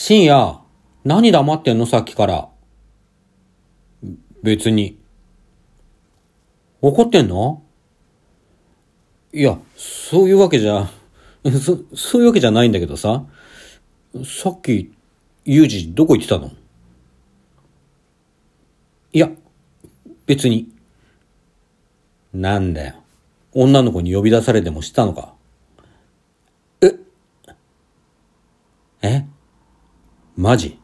深夜、何黙ってんの？さっきから。別に。怒ってんの？いや、そういうわけじゃ、そ、そういうわけじゃないんだけどさ。さっき、ユージどこ行ってたの？いや、別に。なんだよ。女の子に呼び出されてもしたのか？ええマジ？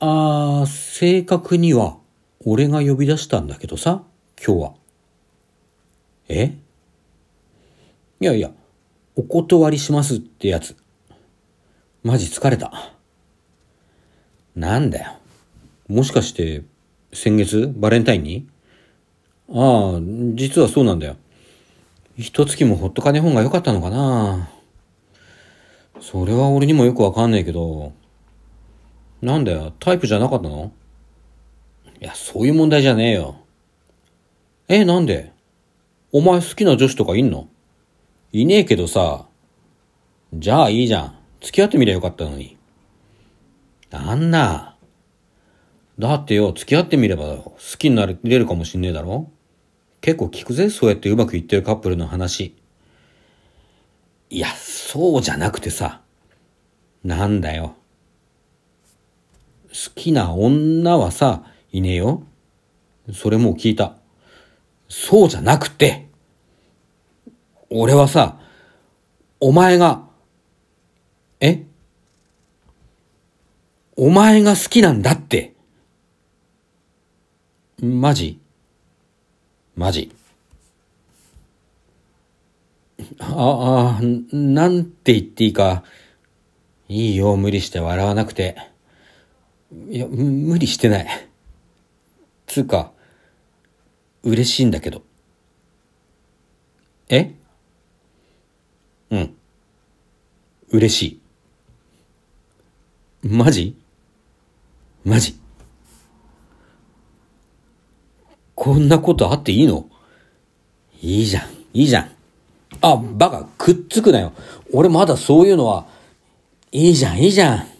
あー、正確には、俺が呼び出したんだけどさ、今日は。え？いやいや、お断りしますってやつ。マジ疲れた。なんだよ。もしかして、先月バレンタインに？ああ、実はそうなんだよ。一月もほっとかねえ方が良かったのかなそれは俺にもよくわかんないけど、なんだよ、タイプじゃなかったの？いや、そういう問題じゃねえよ。え、なんで？お前好きな女子とかいんの？いねえけどさ、じゃあいいじゃん。付き合ってみりゃよかったのに。あんな。だってよ、付き合ってみれば好きになれるかもしんねえだろ？結構聞くぜ、そうやってうまくいってるカップルの話。そうじゃなくてさ。なんだよ。好きな女はさ、いねえよ。それもう聞いた。そうじゃなくて。俺はさ、お前が、え？お前が好きなんだって。マジ？マジ。あ、あ、なんて言っていいか。いいよ、無理して笑わなくて。いや、無理してない。つうか、嬉しいんだけど。え？うん。嬉しい。マジ？マジ？こんなことあっていいの？いいじゃん、いいじゃん。あ、バカ、くっつくなよ。俺まだそういうのは、いいじゃん、いいじゃん。